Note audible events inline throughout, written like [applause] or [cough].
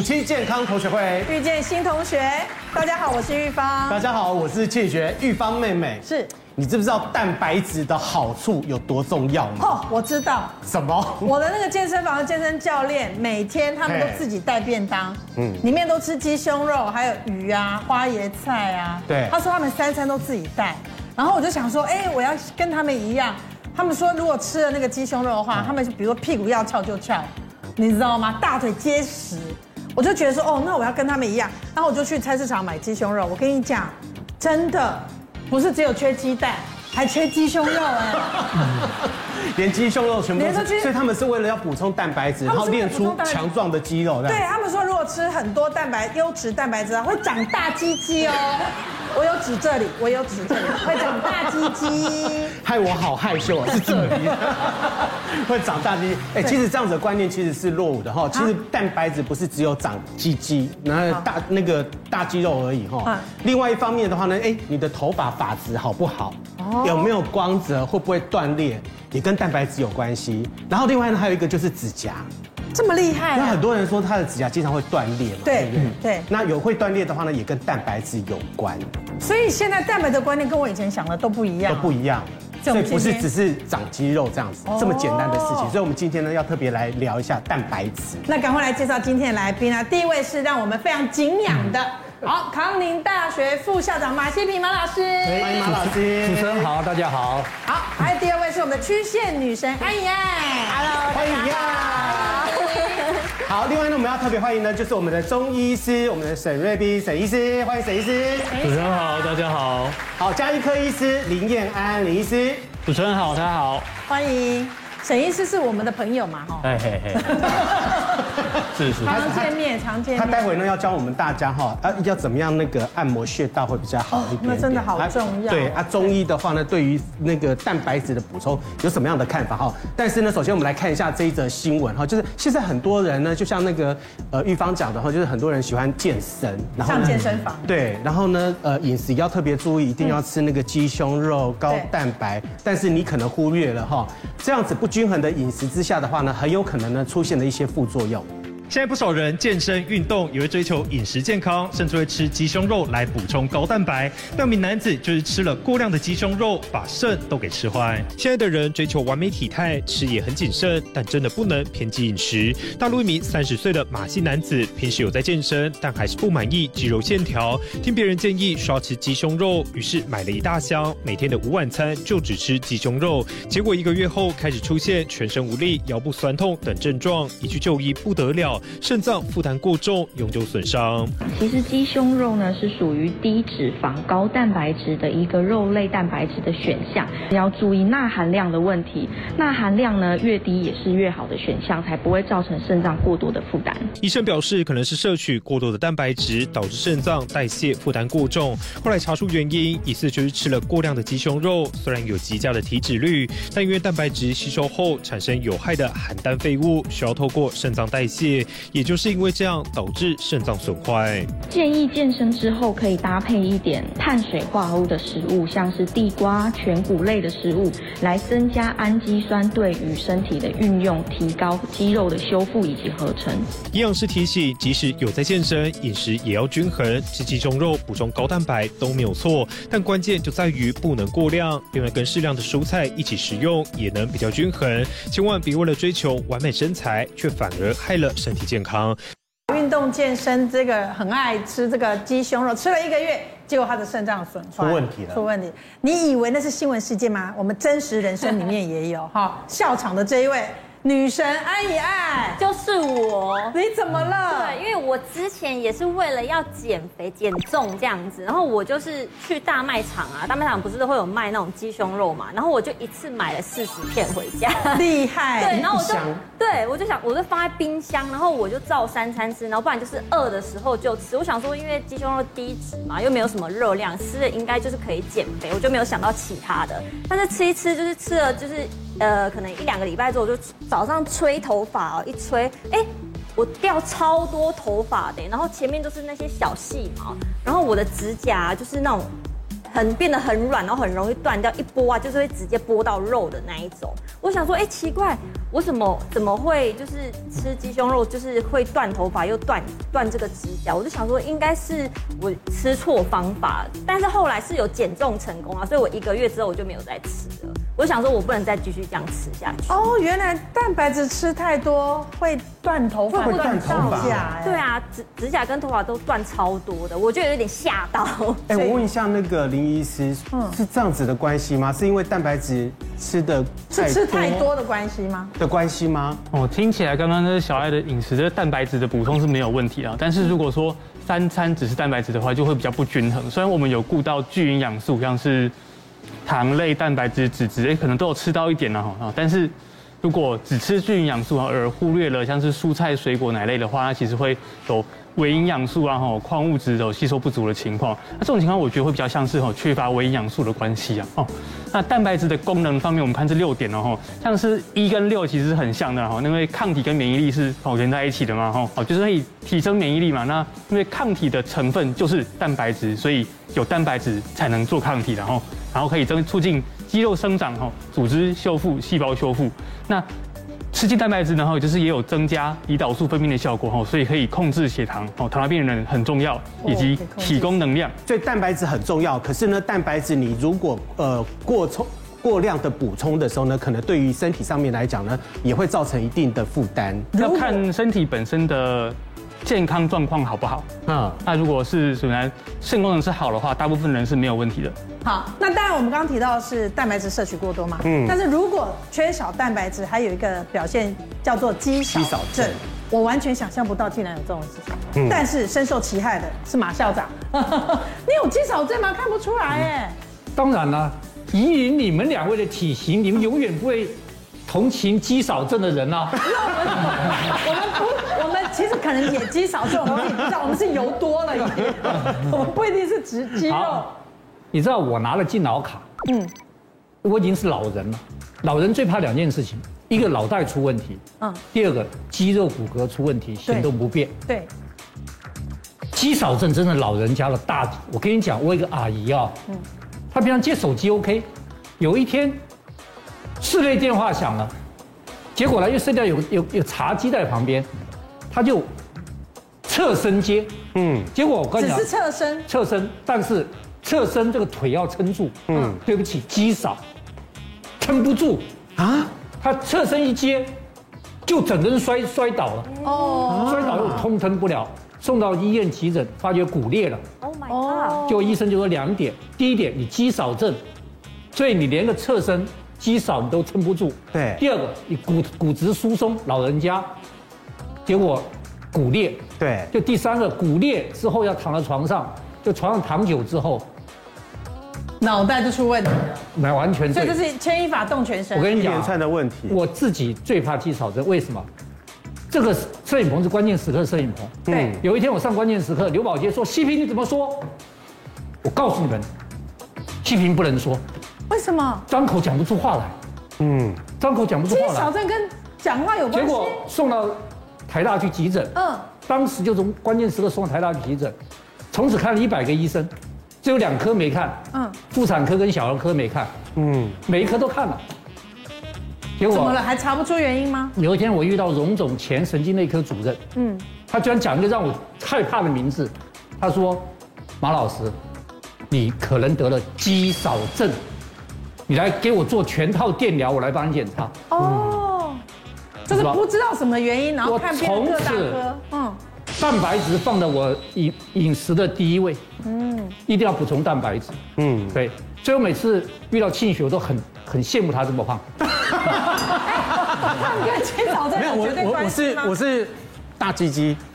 五期健康同学会遇见新同学，大家好，我是玉芳。大家好，我是庆学玉芳妹妹。是，你知不知道蛋白质的好处有多重要吗？哦，我知道。什么？我的那个健身房的健身教练，每天他们都自己带便当，嗯，里面都吃鸡胸肉，还有鱼啊、花椰菜啊。对。他说他们三餐都自己带，然后我就想说，哎，我要跟他们一样。他们说，如果吃了那个鸡胸肉的话，他们比如说屁股要翘就翘，你知道吗？大腿结实。我就觉得说，哦，那我要跟他们一样，然后我就去菜市场买鸡胸肉。我跟你讲，真的不是只有缺鸡蛋，还缺鸡胸肉哎，连鸡胸肉全部都是。所以他们是为了要补充蛋白质，然后练出强壮的肌肉。对，他们说，如果吃很多蛋白优质蛋白质啊，会长大鸡鸡哦。我有指这里，我有指这里，会长大鸡鸡。害我好害羞啊，是这里，[laughs] 会长大鸡。哎，其实这样子的观念其实是落伍的哈。其实蛋白质不是只有长鸡鸡，然后大那个大肌肉而已哈。另外一方面的话呢，哎，你的头发发质好不好？有没有光泽？会不会断裂？也跟蛋白质有关系。然后另外呢，还有一个就是指甲。这么厉害、啊？那很多人说他的指甲经常会断裂嘛？对，嗯，对。那有会断裂的话呢，也跟蛋白质有关。所以现在蛋白的观念跟我以前想的都不一样，都不一样。所以不是只是长肌肉这样子这么简单的事情。所以我们今天呢，要特别来聊一下蛋白质。那赶快来介绍今天的来宾啊！第一位是让我们非常敬仰的，好，康宁大学副校长马西平马老师。欢迎马老师。主持人好，大家好。好，还有第二位是我们的曲线女神安以爱。Hello，欢迎呀。好，另外呢，我们要特别欢迎的，就是我们的中医师，我们的沈瑞斌沈医师，欢迎沈医师。主持人好，大家好。好，加医科医师林燕安林医师。主持人好，大家好。欢迎。沈医师是我们的朋友嘛？哈，哎嘿嘿，[laughs] 是是，常见面，常见面。他待会呢要教我们大家哈，啊要怎么样那个按摩穴道会比较好一点，那真的好重要。对啊，中医的话呢，对于那个蛋白质的补充有什么样的看法哈？但是呢，首先我们来看一下这一则新闻哈，就是现在很多人呢，就像那个呃玉芳讲的哈，就是很多人喜欢健身，然后上健身房。对，然后呢，呃饮食要特别注意，一定要吃那个鸡胸肉高蛋白，但是你可能忽略了哈，这样子不均衡的饮食之下的话呢，很有可能呢出现了一些副作用。现在不少人健身运动也会追求饮食健康，甚至会吃鸡胸肉来补充高蛋白。那名男子就是吃了过量的鸡胸肉，把肾都给吃坏。现在的人追求完美体态，吃也很谨慎，但真的不能偏激饮食。大陆一名三十岁的马姓男子，平时有在健身，但还是不满意肌肉线条。听别人建议说吃鸡胸肉，于是买了一大箱，每天的午晚餐就只吃鸡胸肉。结果一个月后开始出现全身无力、腰部酸痛等症状，一去就医不得了。肾脏负担过重，永久损伤。其实鸡胸肉呢是属于低脂肪、高蛋白质的一个肉类蛋白质的选项，要注意钠含量的问题。钠含量呢越低也是越好的选项，才不会造成肾脏过多的负担。医生表示，可能是摄取过多的蛋白质导致肾脏代谢负担过重。后来查出原因，疑似就是吃了过量的鸡胸肉，虽然有极佳的体脂率，但因为蛋白质吸收后产生有害的含氮废物，需要透过肾脏代谢，也就是因为这样导致肾脏损坏。建议健身之后可以搭配一点碳水化合物的食物，像是地瓜、全谷类的食物，来增加氨基酸对于身体的运用，提高肌肉的修复以及合成。营养师提醒，即使有在健身，饮食也要均衡，吃鸡胸肉补充高蛋白都没有错，但关键就在于不能过量。另外，跟适量的蔬菜一起食用，也能比较均衡。千万别为了追求完美身材，却反而害了身体健康。运动健身，这个很爱吃这个鸡胸肉，吃了一个月，结果他的肾脏损坏，出问题了。出问题，你以为那是新闻事件吗？我们真实人生里面也有哈，笑场的这一位。女神安以爱就是我，你怎么了？对，因为我之前也是为了要减肥减重这样子，然后我就是去大卖场啊，大卖场不是都会有卖那种鸡胸肉嘛，然后我就一次买了四十片回家，厉害。[laughs] 对，然后我就对我就想，我就放在冰箱，然后我就照三餐吃，然后不然就是饿的时候就吃。我想说，因为鸡胸肉低脂嘛，又没有什么热量，吃了应该就是可以减肥，我就没有想到其他的。但是吃一吃就是吃了就是。呃，可能一两个礼拜之后，就早上吹头发哦，一吹，哎，我掉超多头发的，然后前面都是那些小细毛，然后我的指甲就是那种很变得很软，然后很容易断掉，一剥啊就是会直接剥到肉的那一种。我想说，哎，奇怪，我怎么怎么会就是吃鸡胸肉就是会断头发又断断这个指甲？我就想说应该是我吃错方法，但是后来是有减重成功啊，所以我一个月之后我就没有再吃了。我想说我不能再继续这样吃下去。哦，原来蛋白质吃太多会断头发，会断头发。对啊，指指甲跟头发都断超多的，我就有点吓到。哎，我问一下那个林医师，嗯，是这样子的关系吗？是因为蛋白质吃的是吃太多的关系吗？的关系吗？哦，听起来刚刚那个小艾的饮食的蛋白质的补充是没有问题啊，但是如果说三餐只是蛋白质的话，就会比较不均衡。虽然我们有顾到聚营养素，像是。糖类、蛋白质、脂质，哎，可能都有吃到一点了哈，但是如果只吃聚营养素而忽略了像是蔬菜、水果、奶类的话，它其实会有微营养素啊、吼矿物质有吸收不足的情况。那这种情况，我觉得会比较像是吼缺乏微营养素的关系啊。哦，那蛋白质的功能方面，我们看这六点哦，像是一跟六其实是很像的哈，因为抗体跟免疫力是哦连在一起的嘛，哈，哦就是可以提升免疫力嘛。那因为抗体的成分就是蛋白质，所以有蛋白质才能做抗体的哈。然后可以增促进肌肉生长哈，组织修复、细胞修复。那吃进蛋白质，然后就是也有增加胰岛素分泌的效果哈，所以可以控制血糖哦，糖尿病人很重要，以及提供能量。所以蛋白质很重要，可是呢，蛋白质你如果呃过充过量的补充的时候呢，可能对于身体上面来讲呢，也会造成一定的负担。要看身体本身的。健康状况好不好？嗯，那如果是什么肾功能是好的话，大部分人是没有问题的。好，那当然我们刚刚提到的是蛋白质摄取过多嘛，嗯，但是如果缺少蛋白质，还有一个表现叫做肌少症，我完全想象不到竟然有这种事情。嗯，但是深受其害的是马校长，[laughs] 你有肌少症吗？看不出来哎。当然了，以你们两位的体型，你们永远不会同情肌少症的人啊。我们不。我们其实可能也肌少症，我们也不知道，我们是油多了一点，我们不一定是指肌肉。你知道我拿了敬老卡，嗯，我已经是老人了。老人最怕两件事情，一个脑袋出问题，嗯，第二个肌肉骨骼出问题，行动不便。对，肌少症真的老人家的大。我跟你讲，我有一个阿姨啊，嗯，她平常接手机 OK，有一天室内电话响了，结果呢又剩掉有有有茶几在旁边。他就侧身接，嗯，结果我跟你讲，只是侧身，侧身，但是侧身这个腿要撑住，嗯，对不起，肌少，撑不住。啊，他侧身一接，就整个人摔摔倒了，哦，摔倒又通撑不了，送到医院急诊，发觉骨裂了，Oh my god，就医生就说两点，第一点你肌少症，所以你连个侧身肌少你都撑不住，对，第二个你骨骨质疏松，老人家。结果骨裂，对，就第三个骨裂之后要躺在床上，就床上躺久之后，脑袋就出问题了，没完全对。这就是牵一发动全身。我跟你讲，串的问题。我自己最怕肌少症，为什么？这个摄影棚是关键时刻摄影棚。对。有一天我上关键时刻，刘宝杰说：“西平你怎么说？”我告诉你们，西平不能说。为什么？张口讲不出话来。嗯。张口讲不出话来。肌少症跟讲话有关系。结果送到。台大去急诊，嗯，当时就从关键时刻送到台大去急诊，从此看了一百个医生，只有两科没看，嗯，妇产科跟小儿科没看，嗯，每一科都看了，结果怎么了？还查不出原因吗？有一天我遇到荣总前神经内科主任，嗯，他居然讲一个让我害怕的名字，他说：“马老师，你可能得了肌少症，你来给我做全套电疗，我来帮你检查。”哦。这是不知道什么原因，然后看片各大科，嗯，蛋白质放在我饮饮食的第一位，嗯，一定要补充蛋白质，嗯，对，所以我每次遇到庆雪，我都很很羡慕他 [laughs] 这么胖。胖跟肌少症没有绝对关系吗？我是我是大鸡鸡，[laughs]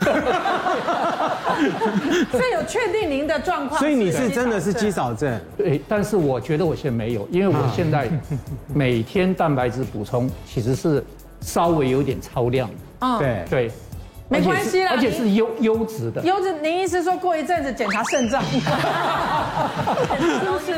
[laughs] 所以有确定您的状况，所以你是真的是肌少症，对，但是我觉得我现在没有，因为我现在每天蛋白质补充其实是。稍微有点超量，嗯，对对，没关系啦，而且是优优质的。优质，您意思说过一阵子检查肾脏，[laughs] 是不是？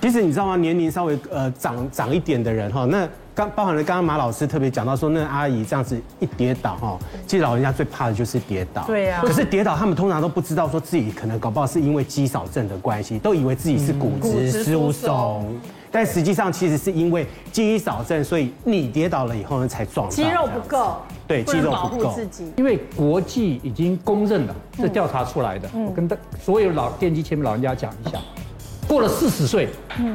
其实你知道吗？年龄稍微呃长长一点的人哈，那刚包含了刚刚马老师特别讲到说，那阿姨这样子一跌倒哈，其实老人家最怕的就是跌倒。对呀。可是跌倒，他们通常都不知道说自己可能搞不好是因为肌少症的关系，都以为自己是骨质疏松。但实际上其实是因为肌少症，所以你跌倒了以后呢才撞到。肌肉不够，对，肌肉不够。因为国际已经公认了，这调查出来的。我跟大所有老电机前面老人家讲一下，过了四十岁，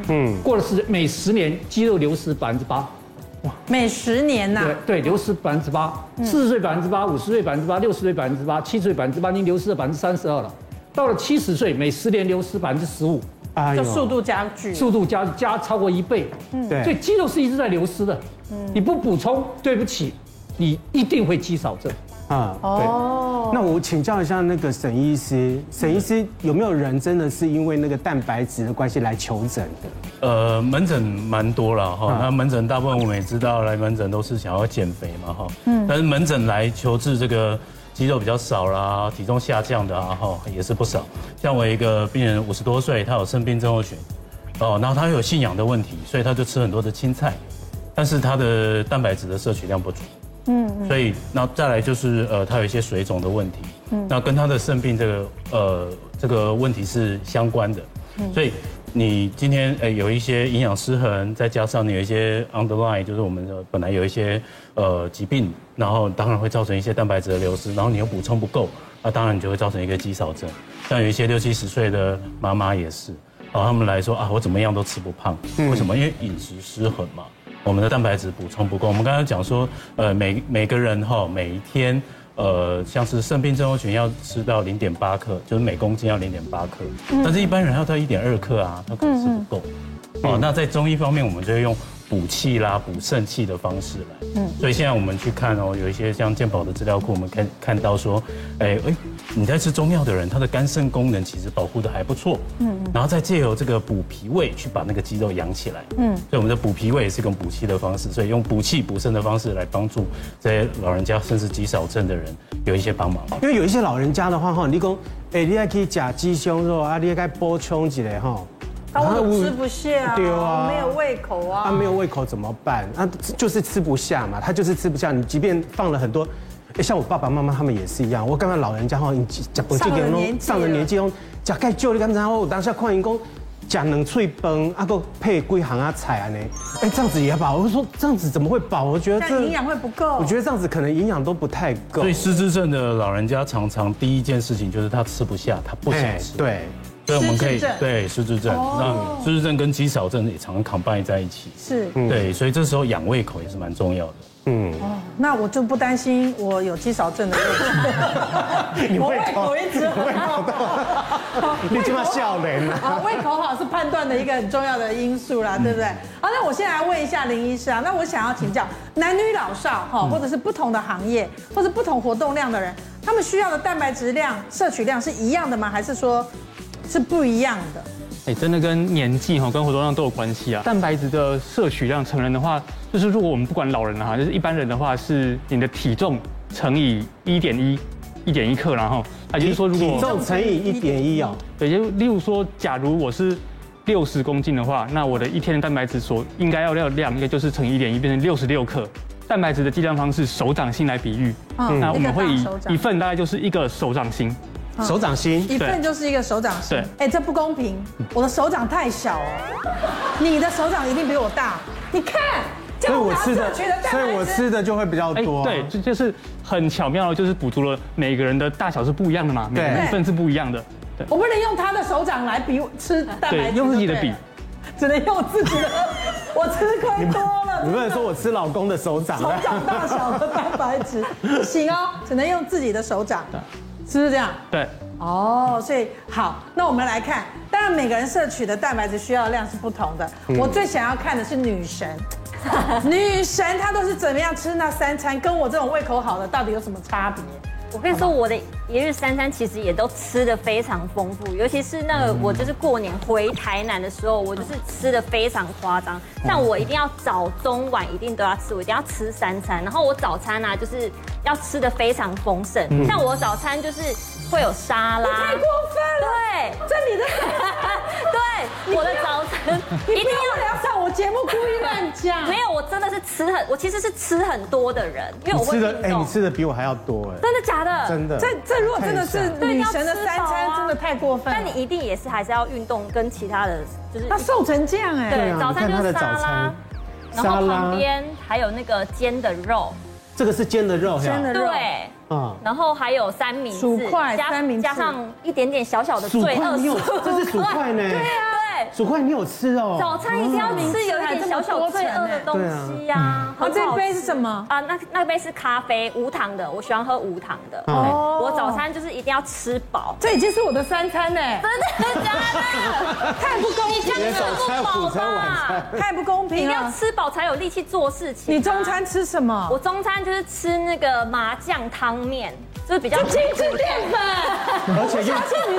嗯，过了四十，每十年肌肉流失百分之八。哇，每十年呐？对对，流失百分之八。四十岁百分之八，五十岁百分之八，六十岁百分之八，七十岁百分之八，已经流失了百分之三十二了。到了七十岁，每十年流失百分之十五。就速度加剧，速度加加超过一倍，嗯，对，所以肌肉是一直在流失的，嗯，你不补充，对不起，你一定会肌少症，啊，哦，那我请教一下那个沈医师，沈医师有没有人真的是因为那个蛋白质的关系来求诊的？呃，门诊蛮多了哈，那门诊大部分我们也知道来门诊都是想要减肥嘛哈，嗯，但是门诊来求治这个。肌肉比较少啦，体重下降的啊，哈，也是不少。像我一个病人五十多岁，他有肾病症候群，哦，然后他有信仰的问题，所以他就吃很多的青菜，但是他的蛋白质的摄取量不足，嗯，所以那再来就是呃，他有一些水肿的问题，嗯，那跟他的肾病这个呃这个问题是相关的，嗯，所以。你今天呃有一些营养失衡，再加上你有一些 underline，就是我们的本来有一些呃疾病，然后当然会造成一些蛋白质的流失，然后你又补充不够，那当然你就会造成一个肌少症。像有一些六七十岁的妈妈也是，然后他们来说啊，我怎么样都吃不胖，为什么？因为饮食失衡嘛，我们的蛋白质补充不够。我们刚才讲说，呃，每每个人哈，每一天。呃，像是肾病症候群要吃到零点八克，就是每公斤要零点八克，但是一般人要到一点二克啊，他可能是不够。哦，那在中医方面，我们就会用。补气啦，补肾气的方式来。嗯，所以现在我们去看哦，有一些像健保的资料库，我们看看到说，哎哎，你在吃中药的人，他的肝肾功能其实保护的还不错。嗯嗯。然后再借由这个补脾胃去把那个肌肉养起来。嗯。所以我们的补脾胃也是一种补气的方式，所以用补气补肾的方式来帮助这些老人家甚至肌少症的人有一些帮忙。因为有一些老人家的话哈，你讲，哎，你还可以假鸡胸肉啊，你也该补充一下哈。他我吃不下，对啊，没有胃口啊。他没有胃口怎么办？那就是吃不下嘛，他就是吃不下。你即便放了很多，像我爸爸妈妈他们也是一样。我刚刚老人家哈，你讲不记得上了年纪哦，讲盖旧的刚才哦，我当下看员工讲能脆崩，啊个配几行啊菜啊呢？哎，这样子也饱。我说这样子怎么会饱？我觉得这营养会不够。我觉得这样子可能营养都不太够。所以失智症的老人家常常第一件事情就是他吃不下，他不想吃。对。所以我们可以对失智症，那失智症跟肌少症也常常 combine 在一起。是，对，所以这时候养胃口也是蛮重要的。嗯，哦，那我就不担心我有肌少症的问题。[laughs] 我胃口一直很好。你这么笑人啊？[laughs] 胃口好是判断的一个很重要的因素啦，对不对？好，那我现在来问一下林医师啊，那我想要请教男女老少哈，或者是不同的行业或者不同活动量的人，他们需要的蛋白质量摄取量是一样的吗？还是说？是不一样的，哎，真的跟年纪哈，跟活动量都有关系啊。蛋白质的摄取量，成人的话，就是如果我们不管老人哈，就是一般人的话，是你的体重乘以一点一，一点一克，然后，也就是说，如果体重乘以一点一啊，对，就例如说，假如我是六十公斤的话，那我的一天的蛋白质所应该要的量，应该就是乘一点一，变成六十六克。蛋白质的计量方式，手掌心来比喻，嗯，那我们会以一份大概就是一个手掌心。手掌心。一份就是一个手掌心，哎，这不公平，我的手掌太小哦，你的手掌一定比我大，你看，所以我吃的，所以我吃的就会比较多，对，就就是很巧妙的，就是补足了每个人的大小是不一样的嘛，每个人份是不一样的，对，我不能用他的手掌来比吃蛋白质，用自己的比，只能用自己的，我吃亏多了，你不能说我吃老公的手掌，手掌大小的蛋白质，不 [laughs] 行哦，只能用自己的手掌。是不是这样？对。哦，所以好，那我们来看，当然每个人摄取的蛋白质需要的量是不同的。嗯、我最想要看的是女神，[laughs] 女神她都是怎么样吃那三餐，跟我这种胃口好的到底有什么差别？我跟你说，我的一日三餐其实也都吃的非常丰富，尤其是那个我就是过年回台南的时候，我就是吃的非常夸张。像我一定要早中晚一定都要吃，我一定要吃三餐。然后我早餐啊，就是要吃的非常丰盛。像我早餐就是会有沙拉。太过分了！对，这你的，[laughs] 对，我的早餐 [laughs] 一定要聊上我节目故意乱讲。没有，我真的是吃很，我其实是吃很多的人，因为我会吃的哎，你吃的比我还要多哎，真的假的？真的。这这如果真的是对女神的三餐，真的太过分。但你一定也是还是要运动，跟其他的就是。他瘦成这样哎。对，早餐就是沙拉，然后旁边还有那个煎的肉。这个是煎的肉，煎的肉。对，嗯，然后还有三明治，薯块，三明治。加上一点点小小的罪恶薯块，这是薯块呢。对啊，对，薯块你有吃哦。早餐一定要吃有一点小小罪恶的东西呀。好，这杯是什么啊？那那杯是咖啡，无糖的，我喜欢喝无糖的。哦，我早餐就是一定要吃饱。这已经是我的三餐呢。真的假的？太不公平了！[laughs] 早餐、午餐、晚餐，太不公平了！你要吃饱才有力气做事情。你中餐吃什么？我中餐就是吃那个麻酱汤面，就是比较精致淀粉，而且又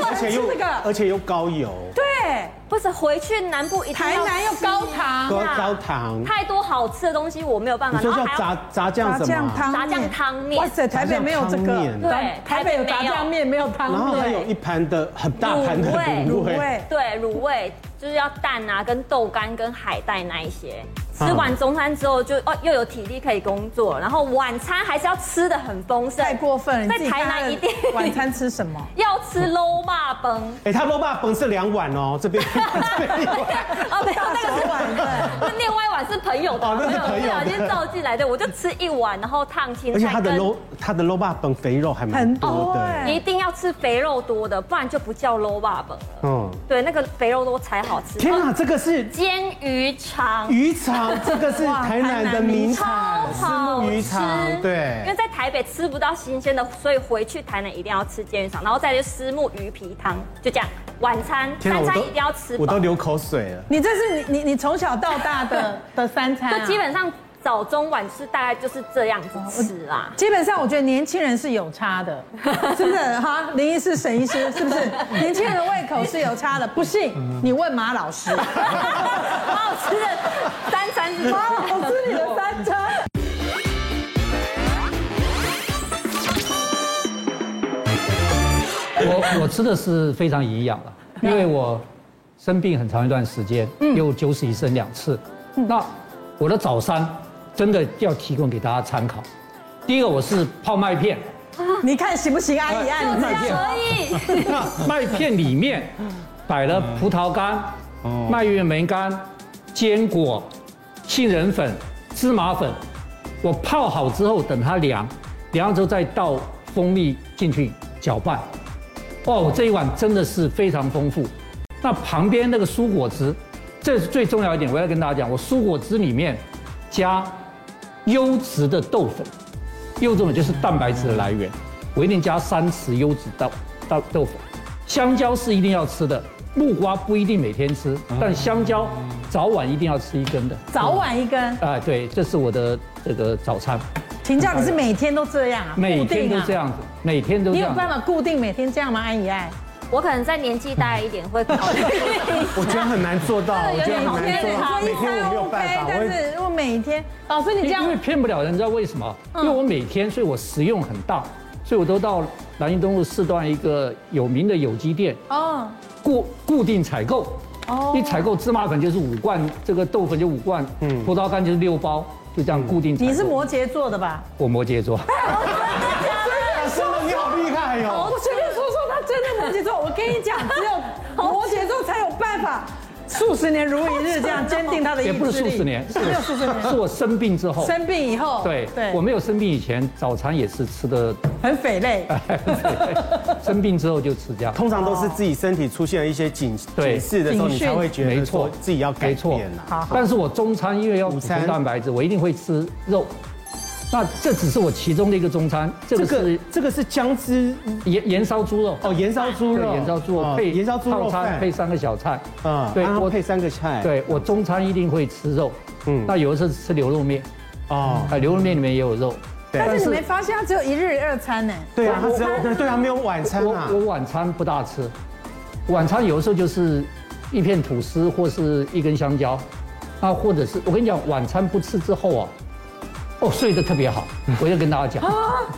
而且又而且又高油。对，不是回去南部一台南又高糖，高高糖，太多好吃的东西我没有办法。你说叫炸炸酱什么？炸酱汤面。哇塞，台北没有这个。对，台北有炸酱面，没有汤面。然后还有一盘的很大盘的卤味，对，卤味就是要蛋啊，跟豆干跟海带那一些。吃完中餐之后就哦又有体力可以工作，然后晚餐还是要吃的很丰盛。太过分了！在台南一定 [laughs] 晚餐吃什么？[laughs] 要吃卤肉饭。哎，他卤肉饭是两碗哦，这边这边一碗。哦，没有那个是碗对，那另外一碗是朋友的，朋友的。先照进来，的，我就吃一碗，然后烫青菜。而且他的卤他的卤肉饭肥肉还蛮多的，一定要吃肥肉多的，不然就不叫卤肉饭了。嗯，对，那个肥肉多才好吃。天哪，这个是煎鱼肠。鱼肠，这个是。台南的名产，虱目鱼肠，对，因为在台北吃不到新鲜的，所以回去台南一定要吃煎鱼肠，然后再就虱目鱼皮汤，就这样。晚餐、三餐一定要吃，我都流口水了。你这是你你你从小到大的的三餐，[laughs] 就基本上早中晚吃大概就是这样子吃啦。基本上我觉得年轻人是有差的，[laughs] 真的哈？林医师、沈医师是不是？[laughs] 年轻人的胃口是有差的，不信你问马老师。马老师的三餐是马老师你的三餐。我我吃的是非常营养的，因为我生病很长一段时间，又九死一生两次。那我的早餐真的要提供给大家参考。第一个我是泡麦片，你看行不行？阿姨按麦片可以。[laughs] 那麦片里面摆了葡萄干、蔓越莓干、坚果、杏仁粉、芝麻粉。我泡好之后，等它凉，凉之后再倒蜂蜜进去搅拌。哦，这一碗真的是非常丰富。那旁边那个蔬果汁，这是最重要一点，我要跟大家讲，我蔬果汁里面加优质的豆粉，优质的就是蛋白质的来源，我一定加三匙优质豆豆豆粉。香蕉是一定要吃的，木瓜不一定每天吃，但香蕉早晚一定要吃一根的。早晚一根？啊，对，这是我的这个早餐。请教你是每天都这样啊？每天都这样子，每天都这样。你有办法固定每天这样吗？安以爱，我可能在年纪大一点会考虑。[laughs] 我觉得很难做到，我觉得很难做到。每天我没有办法，但是如果每天，老师你这样，因为骗不了人，你知道为什么？因为我每天，所以我食用很大，所以我都到南京东路四段一个有名的有机店哦，固固定采购哦，一采购芝麻粉就是五罐，这个豆粉就五罐，嗯，葡萄干就是六包。就这样固定。你是摩羯座的吧？我摩羯座。[laughs] 真的，你好厉害哟！我随便说说，他真的摩羯座。我跟你讲，只有 [laughs] 摩羯座才有办法。数十年如一日，这样坚定他的意志力。也不是数十年，是有数十年，是我生病之后。生病以后，对对，我没有生病以前，早餐也是吃的很肥类。[laughs] 生病之后就吃这样，通常都是自己身体出现了一些警警示的时候，你才会觉得没错，自己要改变了。好，但是我中餐因为要补充蛋白质，我一定会吃肉。那这只是我其中的一个中餐，这个是这个是姜汁盐盐烧猪肉。哦，盐烧猪肉，盐烧猪肉配盐烧猪肉饭。配三个小菜。啊，对，我配三个菜，对我中餐一定会吃肉，嗯，那有的时候吃牛肉面，哦，啊，牛肉面里面也有肉，但是你没发现它只有一日二餐呢？对啊，它只有对啊，没有晚餐啊，我晚餐不大吃，晚餐有的时候就是一片吐司或是一根香蕉，啊，或者是我跟你讲，晚餐不吃之后啊。哦，睡得特别好，我就跟大家讲，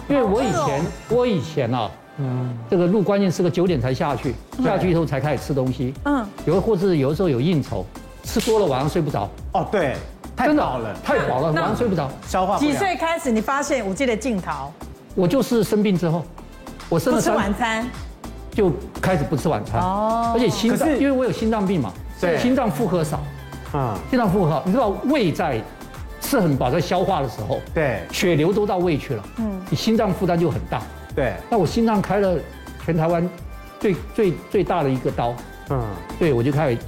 因为我以前我以前啊，嗯，这个入关键是个九点才下去，下去以后才开始吃东西，嗯，有或是有的时候有应酬，吃多了晚上睡不着。哦，对，太饱了，太饱了，晚上睡不着，消化。几岁开始你发现我记得镜头？我就是生病之后，我生了不吃晚餐，就开始不吃晚餐哦，而且心脏，因为我有心脏病嘛，对，心脏负荷少，啊，心脏负荷，你知道胃在吃很饱，在消化的时候，对，血流都到胃去了，嗯，你心脏负担就很大，对，那我心脏开了全台湾最最最大的一个刀，嗯，对我就开始。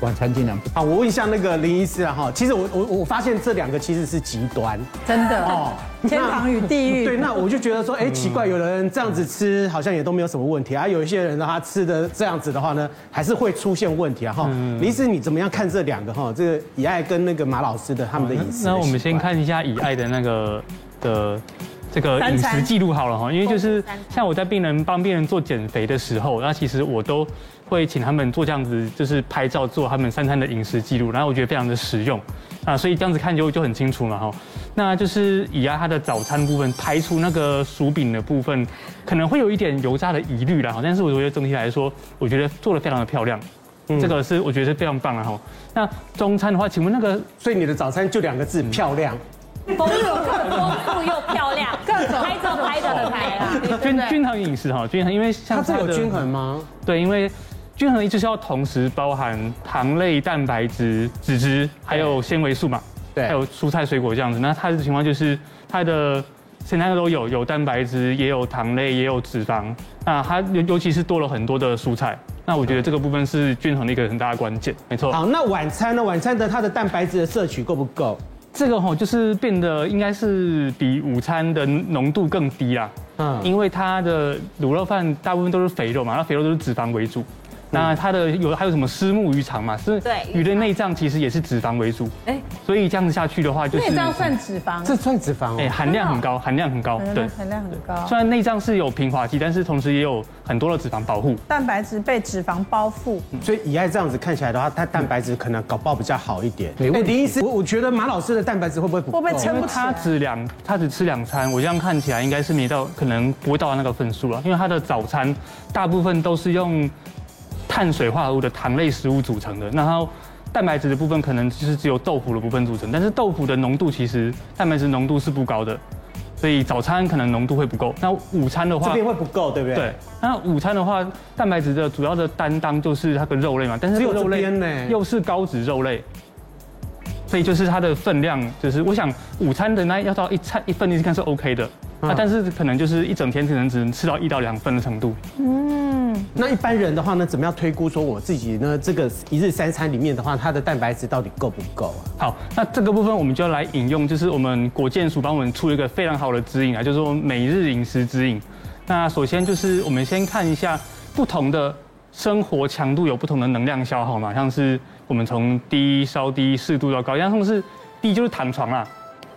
晚餐尽量好，我问一下那个林医师啊哈，其实我我我发现这两个其实是极端，真的哦，[laughs] 天堂与地狱。对，那我就觉得说，哎，奇怪，有人这样子吃好像也都没有什么问题啊，有一些人呢，他吃的这样子的话呢，还是会出现问题啊哈。林医师，你怎么样看这两个哈？这个以爱跟那个马老师的他们的饮食？那我们先看一下以爱的那个的这个饮食记录好了哈，因为就是像我在病人帮病人做减肥的时候，那其实我都。会请他们做这样子，就是拍照做他们三餐的饮食记录，然后我觉得非常的实用啊，所以这样子看就就很清楚嘛哈。那就是以啊，他的早餐部分排除那个薯饼的部分，可能会有一点油炸的疑虑啦哈，但是我觉得整体来说，我觉得做的非常的漂亮，这个是我觉得是非常棒的哈。那中餐的话，请问那个，所以你的早餐就两个字，漂亮，丰富又漂亮，各种拍照拍的很拍啊。均均衡饮食哈，均衡，因为像它这有均衡吗？对，因为。均衡一直是要同时包含糖类、蛋白质、脂质，还有纤维素嘛，对，还有蔬菜水果这样子。那它的情况就是它的三个都有，有蛋白质，也有糖类，也有脂肪。那它尤尤其是多了很多的蔬菜。那我觉得这个部分是均衡的一个很大的关键，没错。好，那晚餐呢？晚餐的它的蛋白质的摄取够不够？这个吼就是变得应该是比午餐的浓度更低啦。嗯，因为它的卤肉饭大部分都是肥肉嘛，那肥肉都是脂肪为主。那它的有还有什么虱目鱼肠嘛？是，对，鱼的内脏其实也是脂肪为主。哎，所以这样子下去的话，就是内脏算脂肪，这算脂肪哦。哎，含量很高，含量很高，对，含量很高。虽然内脏是有平滑肌，但是同时也有很多的脂肪保护。蛋白质被脂肪包覆，所以以爱这样子看起来的话，它蛋白质可能搞不好比较好一点。没问题。林医师，我我觉得马老师的蛋白质会不会不够？会不会撑不起来？他只两，他只吃两餐，我这样看起来应该是没到，可能不会到那个分数了，因为他的早餐大部分都是用。碳水化合物的糖类食物组成的，然后蛋白质的部分可能就是只有豆腐的部分组成，但是豆腐的浓度其实蛋白质浓度是不高的，所以早餐可能浓度会不够。那午餐的话，这边会不够，对不对？对。那午餐的话，蛋白质的主要的担当就是它的肉类嘛，但是肉类又是高脂肉类，所以就是它的分量，就是我想午餐的那要到一餐一份，你是看是 OK 的。啊，但是可能就是一整天可能只能吃到一到两份的程度。嗯，那一般人的话呢，怎么样推估说我自己呢？这个一日三餐里面的话，它的蛋白质到底够不够啊？好，那这个部分我们就要来引用，就是我们国健署帮我们出一个非常好的指引啊，就是说每日饮食指引。那首先就是我们先看一下不同的生活强度有不同的能量消耗嘛，像是我们从低稍低适度到高，像是低就是躺床啦。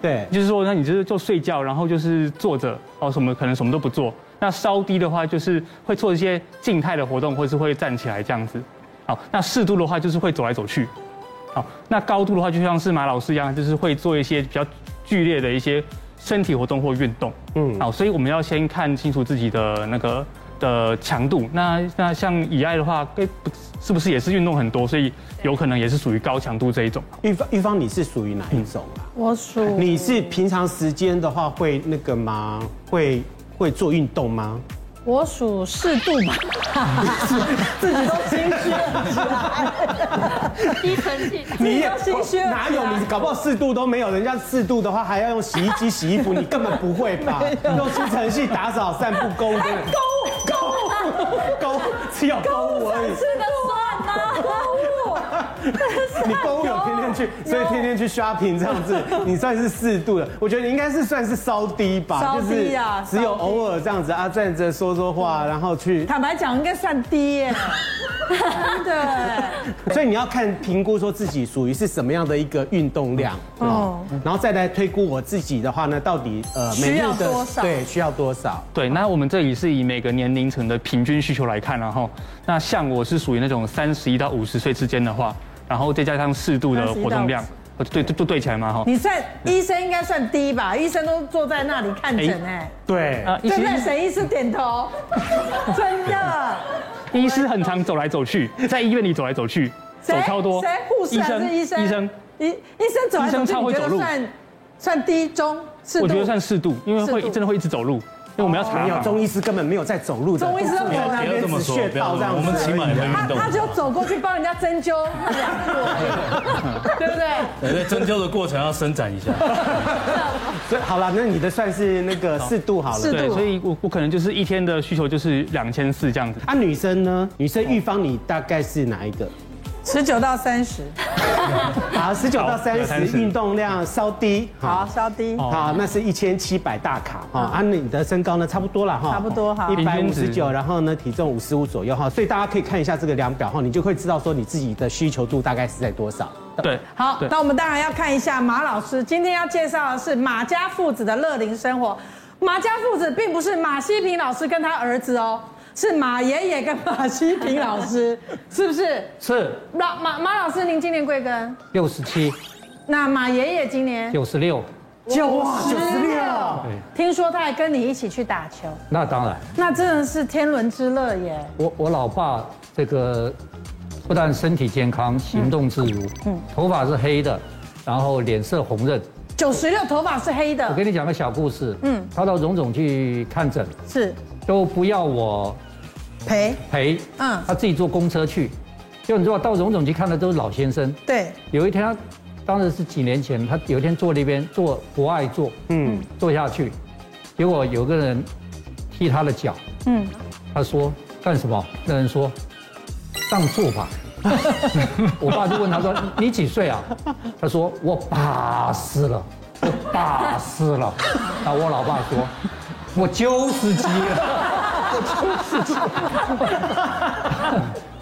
对，就是说，那你就是就睡觉，然后就是坐着，哦，什么可能什么都不做。那稍低的话，就是会做一些静态的活动，或是会站起来这样子。好，那适度的话，就是会走来走去。好，那高度的话，就像是马老师一样，就是会做一些比较剧烈的一些身体活动或运动。嗯，好，所以我们要先看清楚自己的那个的强度。那那像以爱的话，哎，是不是也是运动很多，所以有可能也是属于高强度这一种？玉芳，玉芳，你是属于哪一种啊？我属。你是平常时间的话会那个吗？会会做运动吗？我属适度吧。自己都心虚了，低沉气。你也心虚？哪有？你搞不好适度都没有，人家适度的话还要用洗衣机洗衣服，[laughs] 你根本不会吧？用吸尘器打扫、散步、购物，购物、购物、[laughs] 购物，[laughs] 只有公而已。[laughs] 你公有天天去，所以天天去 shopping 这样子，[laughs] 你算是适度的。我觉得你应该是算是稍低吧，稍低啊，只有偶尔这样子啊，站着说说话，然后去。坦白讲，应该算低耶。[laughs] 对。所以你要看评估说自己属于是什么样的一个运动量哦，然后再来推估我自己的话呢，到底呃需要多少？对，需要多少？对，那我们这里是以每个年龄层的平均需求来看，然后那像我是属于那种三十一到五十岁之间的话。然后再加上适度的活动量，对，就对起来嘛哈。你算医生应该算低吧？医生都坐在那里看诊哎。对。啊，对对，沈医师点头。[laughs] 真的。医师很常走来走去，在医院里走来走去，走超多。谁？护士还是医生？医生。医医生走来走去，你觉得算算低中适度？我觉得算适度，因为会真的会一直走路。因为我们要查，有中医师根本没有在走路的，中医师都不要这么说，我们起码也会运动。他他就走过去帮人家针灸，[laughs] 对不对？对，针灸的过程要伸展一下。[laughs] 所以好了，那你的算是那个适度好了，对，所以我我可能就是一天的需求就是两千四这样子。啊，女生呢？女生预防你大概是哪一个？[laughs] 十九到三十，好，十九到三十，运动量稍低，好，稍低，好，那是一千七百大卡，哈，啊，你的身高呢，差不多了，哈，差不多，哈，一百五十九，然后呢，体重五十五左右，哈，所以大家可以看一下这个量表，哈，你就会知道说你自己的需求度大概是在多少。对，好，那我们当然要看一下马老师今天要介绍的是马家父子的乐龄生活，马家父子并不是马西平老师跟他儿子哦。是马爷爷跟马西平老师，[laughs] 是不是？是。马马马老师，您今年贵庚？六十七。那马爷爷今年？九十六。九十六。听说他还跟你一起去打球。那当然。那真的是天伦之乐耶。我我老爸这个不但身体健康，行动自如，嗯，头发是黑的，然后脸色红润。九十六，头发是黑的。我跟你讲个小故事。嗯。他到荣总去看诊。是。都不要我陪陪，嗯，他自己坐公车去，就你知道到荣总去看的都是老先生，对。有一天他，当时是几年前，他有一天坐那边坐不爱坐，嗯，坐下去，结果有个人踢他的脚，嗯，他说干什么？那人说让座吧。[laughs] 我爸就问他说你几岁啊？他说我八十了，我八十了。那我老爸说。我九十几了，我九十几。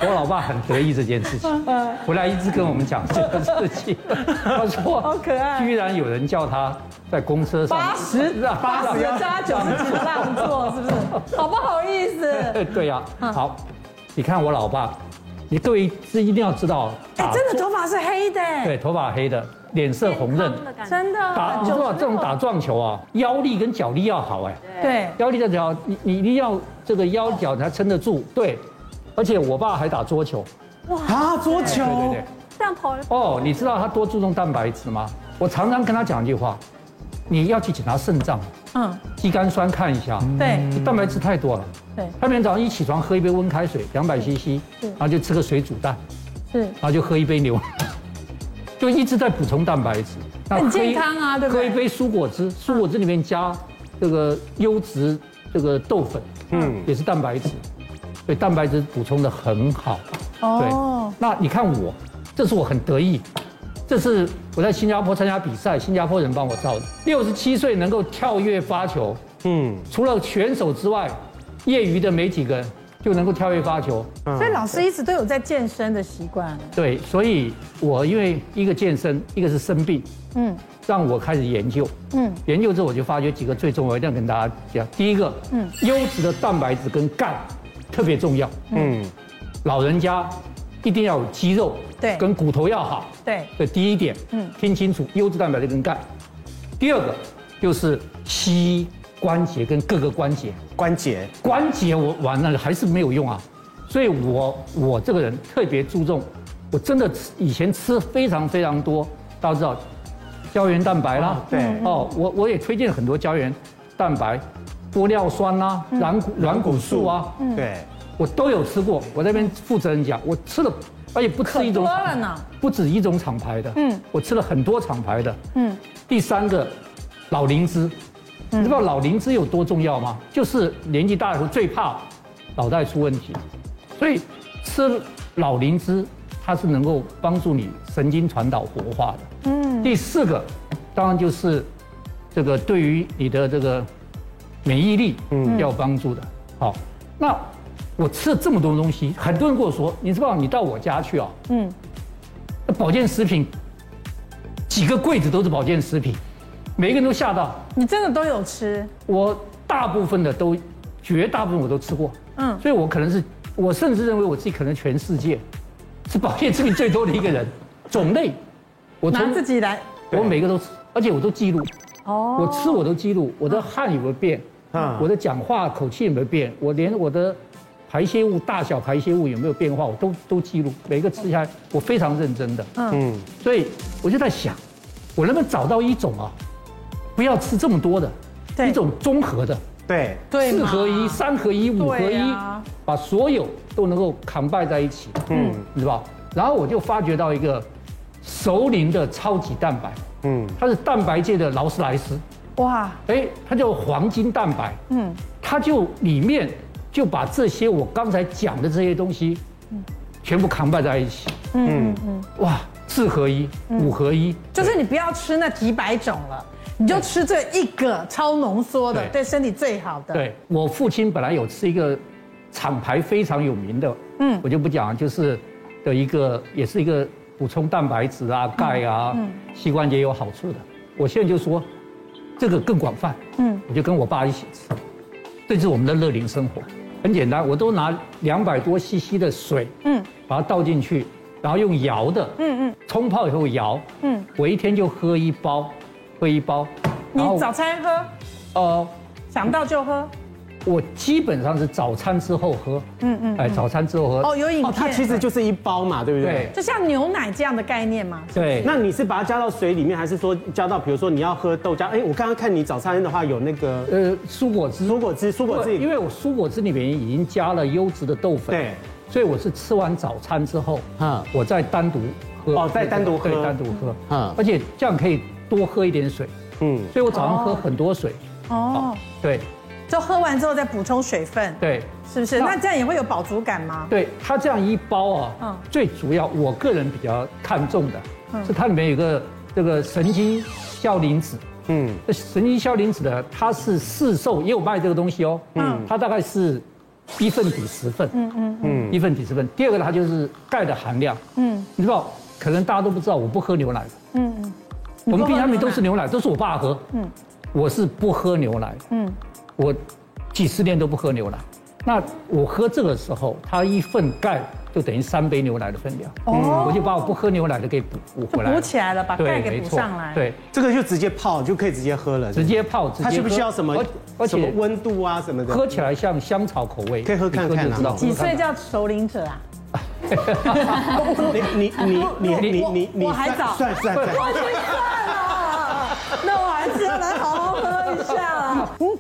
我老爸很得意这件事情，回来一直跟我们讲这个事情。[laughs] 他说：“好可爱。”居然有人叫他在公车上八十，[laughs] 八十加九十让座，是不是？[laughs] 好不好意思？对呀。好，你看我老爸，你各位是一定要知道，哎，真的头发是黑的。对，头发黑的。脸色红润，真的。打，你说这种打撞球啊，腰力跟脚力要好哎，对，腰力的脚，你你一定要这个腰脚才撑得住，对，而且我爸还打桌球，哇。啊，桌球，对对对，这样跑哦，你知道他多注重蛋白质吗？我常常跟他讲一句话，你要去检查肾脏，嗯，肌酐酸看一下，对，蛋白质太多了，对，他每天早上一起床喝一杯温开水，两百 CC，然后就吃个水煮蛋，是，然后就喝一杯牛。就一直在补充蛋白质，很健康啊，对不对？喝一杯蔬果汁，蔬果汁里面加这个优质这个豆粉，嗯，也是蛋白质，所以蛋白质补充的很好。哦，那你看我，这是我很得意，这是我在新加坡参加比赛，新加坡人帮我照的。六十七岁能够跳跃发球，嗯，除了选手之外，业余的没几个人。就能够跳跃发球，所以老师一直都有在健身的习惯。对，所以我因为一个健身，一个是生病，嗯，让我开始研究，嗯，研究之后我就发觉几个最重要，一定要跟大家讲。第一个，嗯，优质的蛋白质跟钙特别重要，嗯，老人家一定要有肌肉，对，跟骨头要好，对，这第一点，嗯，听清楚，优质蛋白质跟钙。第二个就是西医。关节跟各个关节，关节。关节我完了还是没有用啊，所以我我这个人特别注重，我真的以前吃非常非常多，大家知道胶原蛋白啦，对。哦，我我也推荐很多胶原蛋白，玻尿酸啦，软骨软骨素。啊，对，我都有吃过。我这边负责人讲，我吃了，而且不止一种，不止一种厂牌的，嗯，我吃了很多厂牌的，嗯，第三个老灵芝。你知道老灵芝有多重要吗？就是年纪大的时候最怕脑袋出问题，所以吃老灵芝，它是能够帮助你神经传导活化的。嗯。第四个，当然就是这个对于你的这个免疫力，嗯，要有帮助的。好，那我吃了这么多东西，很多人跟我说，你知道你到我家去啊，嗯，保健食品几个柜子都是保健食品。每个人都吓到，你真的都有吃？我大部分的都，绝大部分我都吃过。嗯，所以我可能是，我甚至认为我自己可能全世界是保健食品最多的一个人。[laughs] 种类，我拿自己来，我每个都吃，而且我都记录。哦，我吃我都记录，我的汗有没有变？啊，我的讲话口气有没有变？我连我的排泄物大小、排泄物有没有变化，我都都记录，每个吃下来我非常认真的。嗯，所以我就在想，我能不能找到一种啊，不要吃这么多的，一种综合的，对，对四合一、三合一、五合一，把所有都能够 combine 在一起，嗯，是吧？然后我就发觉到一个熟龄的超级蛋白，嗯，它是蛋白界的劳斯莱斯，哇，哎，它叫黄金蛋白，嗯，它就里面。就把这些我刚才讲的这些东西，嗯。全部扛摆在一起。嗯嗯，哇，四合一，五合一，就是你不要吃那几百种了，你就吃这一个超浓缩的，对。身体最好的。对，我父亲本来有吃一个厂牌非常有名的，嗯，我就不讲，就是的一个也是一个补充蛋白质啊、钙啊、嗯膝关节有好处的。我现在就说这个更广泛，嗯，我就跟我爸一起吃，这是我们的乐龄生活。很简单，我都拿两百多 CC 的水，嗯，把它倒进去，然后用摇的，嗯嗯，冲泡以后摇，嗯，我一天就喝一包，喝一包。你早餐喝？呃，想到就喝。我基本上是早餐之后喝，嗯嗯，哎，早餐之后喝。哦，有饮料。它其实就是一包嘛，对不对？对。就像牛奶这样的概念嘛。对。那你是把它加到水里面，还是说加到，比如说你要喝豆浆？哎，我刚刚看你早餐的话有那个呃蔬果汁，蔬果汁，蔬果汁。因为我蔬果汁里面已经加了优质的豆粉，对。所以我是吃完早餐之后，啊，我再单独喝。哦，再单独喝。对，单独喝。嗯。而且这样可以多喝一点水。嗯。所以我早上喝很多水。哦。对。就喝完之后再补充水分，对，是不是？那这样也会有饱足感吗？对，它这样一包啊，嗯，最主要我个人比较看重的，是它里面有个这个神经效磷脂，嗯，这神经效磷脂呢它是市售也有卖这个东西哦，嗯，它大概是一份抵十份，嗯嗯嗯，一份抵十份。第二个它就是钙的含量，嗯，你知道，可能大家都不知道，我不喝牛奶的，嗯嗯，我们冰箱里面都是牛奶，都是我爸喝，嗯，我是不喝牛奶，嗯。我几十年都不喝牛奶，那我喝这个时候，它一份钙就等于三杯牛奶的分量。哦，我就把我不喝牛奶的给补补回来，补起来了，把钙给补上来。对，这个就直接泡就可以直接喝了。直接泡，它需不需要什么？而且温度啊什么的。喝起来像香草口味，可以喝看看啊。几岁叫熟龄者啊？你你你你你你你，我还早，算算算，我去算了。那我还是要来好好喝一下。嗯。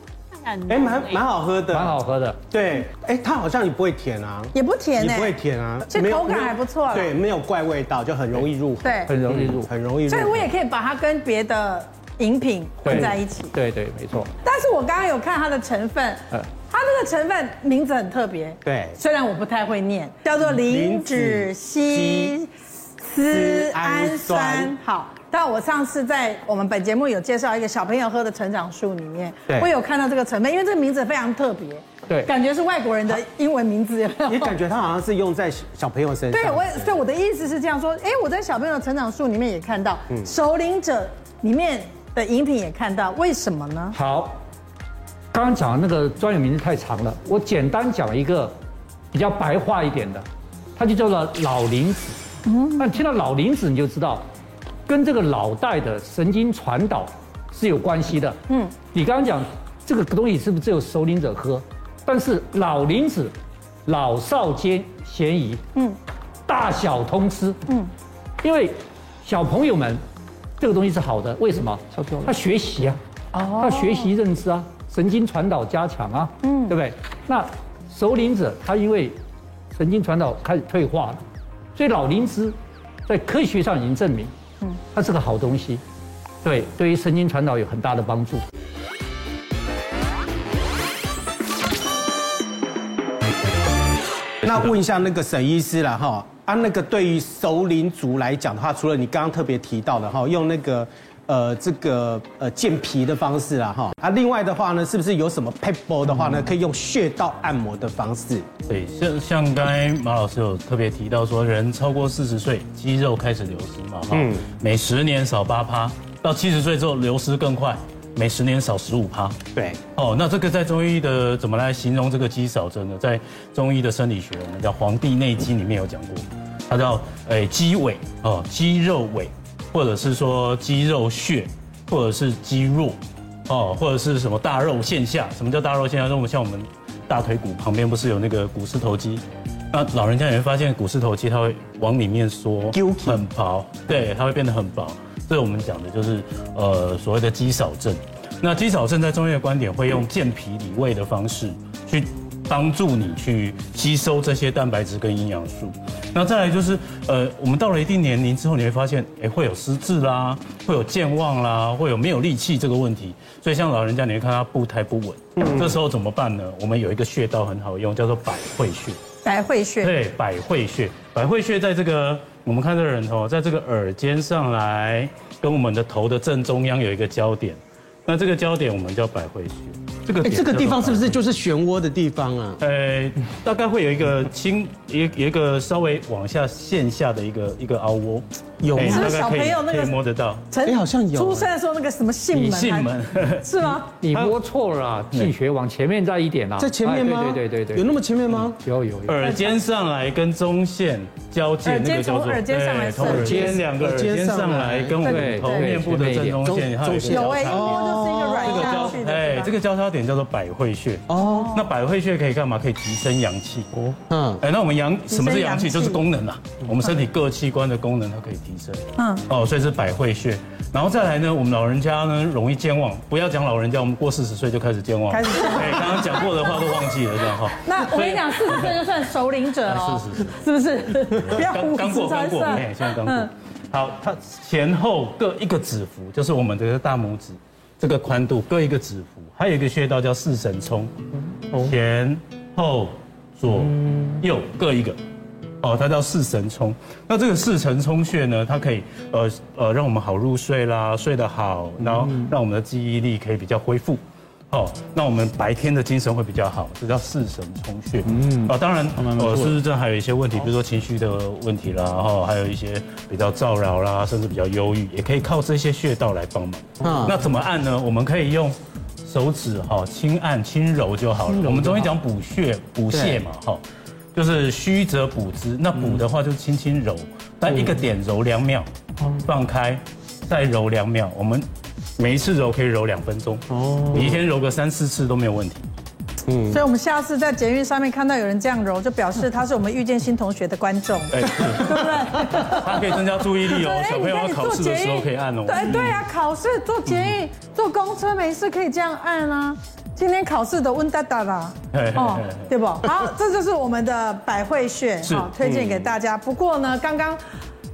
哎，蛮蛮好喝的，蛮好喝的。对，哎，它好像也不会甜啊，也不甜，也不会甜啊，这口感还不错。对，没有怪味道，就很容易入，对，很容易入，很容易入。所以我也可以把它跟别的饮品混在一起。对对，没错。但是我刚刚有看它的成分，它这个成分名字很特别，对，虽然我不太会念，叫做磷脂烯丝氨酸。好。但我上次在我们本节目有介绍一个小朋友喝的成长素里面，我有看到这个成分，因为这个名字非常特别，对，感觉是外国人的英文名字，你感觉它好像是用在小朋友身上。对，我所以我的意思是这样说，哎，我在小朋友的成长树里面也看到，嗯，首领者里面的饮品也看到，为什么呢？好，刚刚讲的那个专有名字太长了，我简单讲一个比较白话一点的，它就叫做老磷脂。嗯，那听到老磷脂你就知道。跟这个脑袋的神经传导是有关系的。嗯，你刚刚讲这个东西是不是只有熟龄者喝？但是老磷脂老少皆咸宜。嗯，大小通吃。嗯，因为小朋友们这个东西是好的，为什么？他学习啊，他学习认知啊，神经传导加强啊。嗯，对不对？那熟龄者他因为神经传导开始退化了，所以老龄芝在科学上已经证明。嗯，它是个好东西，对，对于神经传导有很大的帮助。那问一下那个沈医师了哈，啊，那个对于熟龄族来讲的话，除了你刚刚特别提到的哈，用那个。呃，这个呃健脾的方式啦，哈啊，另外的话呢，是不是有什么撇步的话呢，可以用穴道按摩的方式？对，像像刚才马老师有特别提到说，人超过四十岁，肌肉开始流失嘛，哈，嗯，每十年少八趴，到七十岁之后流失更快，每十年少十五趴。对，哦，那这个在中医的怎么来形容这个肌少症呢？在中医的生理学，我们叫《黄帝内经》里面有讲过，它叫诶肌萎哦，肌肉萎。或者是说肌肉穴，或者是肌肉，哦，或者是什么大肉现象？什么叫大肉现象？那我们像我们大腿骨旁边不是有那个股四头肌？那老人家也会发现股四头肌它会往里面缩，很薄，对，它会变得很薄。所以我们讲的就是呃所谓的肌少症。那肌少症在中医的观点会用健脾理胃的方式去。帮助你去吸收这些蛋白质跟营养素，那再来就是，呃，我们到了一定年龄之后，你会发现，哎，会有失智啦，会有健忘啦，会有没有力气这个问题。所以像老人家，你会看他步态不稳，嗯，这时候怎么办呢？我们有一个穴道很好用，叫做百会穴。百会穴。对，百会穴。百会穴在这个，我们看这个人头，在这个耳尖上来，跟我们的头的正中央有一个焦点，那这个焦点我们叫百会穴。这个这个地方是不是就是漩涡的地方啊？呃，大概会有一个轻一有一个稍微往下陷下的一个一个凹窝，有吗？是小朋友那个摸得到？哎，好像有。出生的时候那个什么囟门？囟门是吗？你摸错了，气血往前面再一点啦，在前面吗？对对对对，有那么前面吗？有有有。耳尖上来跟中线交界那个叫做耳尖上来，从耳尖两个耳尖上来跟我们头面部的正中线，它有一个交叉点，就是一个软下去的。哎，这个交叉点叫做百会穴哦，那百会穴可以干嘛？可以提升阳气哦。嗯，哎，那我们阳什么是阳气？就是功能啊。我们身体各器官的功能它可以提升。嗯，哦，所以是百会穴。然后再来呢，我们老人家呢容易健忘，不要讲老人家，我们过四十岁就开始健忘。开始。哎，刚刚讲过的话都忘记了，这样哈。那我跟你讲，四十岁就算首领者哦。是是是，是不是？不要刚刚过刚过，哎，现在刚过。好，它前后各一个指腹，就是我们的大拇指。这个宽度各一个指腹，还有一个穴道叫四神聪，前后左右各一个，哦，它叫四神聪。那这个四神聪穴呢，它可以呃呃让我们好入睡啦，睡得好，然后让我们的记忆力可以比较恢复。哦，那我们白天的精神会比较好，这叫四神聪穴。嗯，啊，当然，呃，失智症还有一些问题，比如说情绪的问题啦，然后还有一些比较燥扰啦，甚至比较忧郁，也可以靠这些穴道来帮忙。啊，那怎么按呢？我们可以用手指哈，轻按轻揉就好了。我们中医讲补血补泻嘛，哈，就是虚则补之。那补的话就轻轻揉，但一个点揉两秒，放开，再揉两秒，我们。每一次揉可以揉两分钟哦，你一天揉个三四次都没有问题。嗯，所以我们下次在捷运上面看到有人这样揉，就表示他是我们遇见新同学的观众，对不对？他可以增加注意力哦，小朋友要考试的时候可以按哦。对对啊，考试坐捷运、坐公车没事可以这样按啊。今天考试的温哒哒啦，哦，对不？好，这就是我们的百会穴，好，推荐给大家。不过呢，刚刚。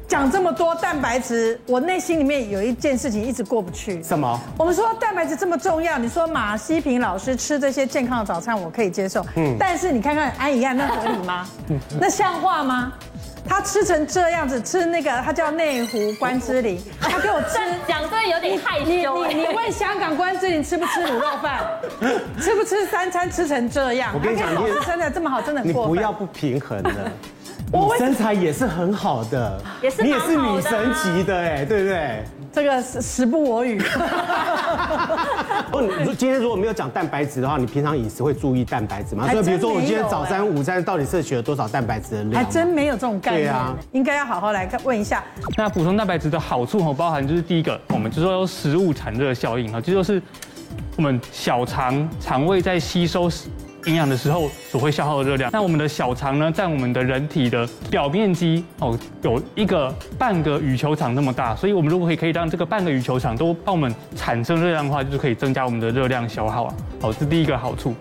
讲这么多蛋白质，我内心里面有一件事情一直过不去。什么？我们说蛋白质这么重要，你说马西平老师吃这些健康的早餐，我可以接受。嗯。但是你看看安怡安，那合理吗？那像话吗？他吃成这样子，吃那个他叫内湖关之琳，他给我吃，讲真的有点害羞。你你你问香港关之琳吃不吃卤肉饭，[laughs] 吃不吃三餐吃成这样？我跟你讲，你身材这么好，真的你不要不平衡的。[laughs] 我身材也是很好的，也是你也是女神级的哎，对不对？这个是时不我与。不，你今天如果没有讲蛋白质的话，你平常饮食会注意蛋白质吗？所以比如说我今天早餐、午餐到底摄取了多少蛋白质的量？还真没有这种概念。对啊，应该要好好来问一下。那补充蛋白质的好处哦，包含就是第一个，我们就说有食物产热效应啊，这就是我们小肠肠胃在吸收时。营养的时候所会消耗的热量，那我们的小肠呢，在我们的人体的表面积哦，有一个半个羽球场那么大，所以我们如果可以可以让这个半个羽球场都帮我们产生热量的话，就是可以增加我们的热量消耗啊。好，这是第一个好处。